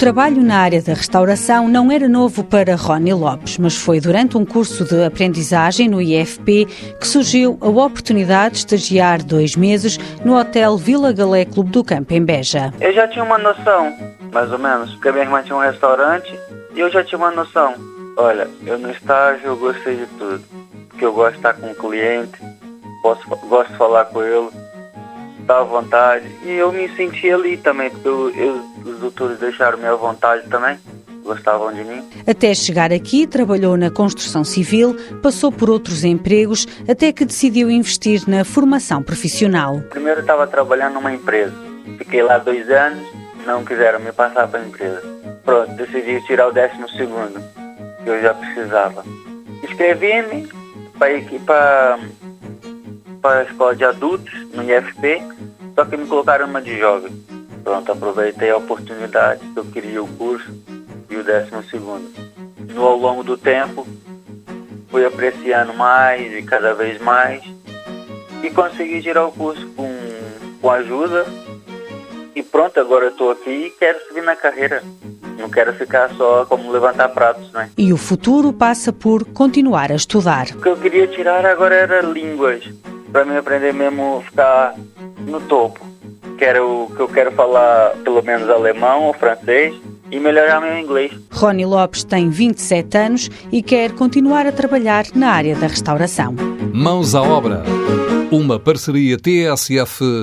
trabalho na área da restauração não era novo para Rony Lopes, mas foi durante um curso de aprendizagem no IFP que surgiu a oportunidade de estagiar dois meses no Hotel Vila Galé Clube do Campo, em Beja. Eu já tinha uma noção, mais ou menos, porque a minha irmã tinha um restaurante e eu já tinha uma noção. Olha, eu no estágio eu gostei de tudo, porque eu gosto de estar com o cliente, posso, gosto de falar com ele, à vontade. E eu me senti ali também, porque eu, eu, os doutores deixaram-me à vontade também, gostavam de mim. Até chegar aqui, trabalhou na construção civil, passou por outros empregos, até que decidiu investir na formação profissional. Primeiro estava trabalhando numa empresa, fiquei lá dois anos, não quiseram me passar para a empresa. Pronto, decidi tirar o décimo segundo, que eu já precisava. Inscrevi-me para para a escola de adultos, no IFP, só que me colocaram uma de jovem. Pronto, aproveitei a oportunidade que eu queria o curso e o décimo segundo. No, ao longo do tempo, fui apreciando mais e cada vez mais e consegui tirar o curso com, com ajuda e pronto, agora eu estou aqui e quero subir na carreira. Não quero ficar só como levantar pratos, né? E o futuro passa por continuar a estudar. O que eu queria tirar agora era línguas para mim aprender mesmo ficar no topo. Quero que eu quero falar pelo menos alemão ou francês e melhorar meu inglês. Rony Lopes tem 27 anos e quer continuar a trabalhar na área da restauração. Mãos à obra. Uma parceria TSF-IEFP.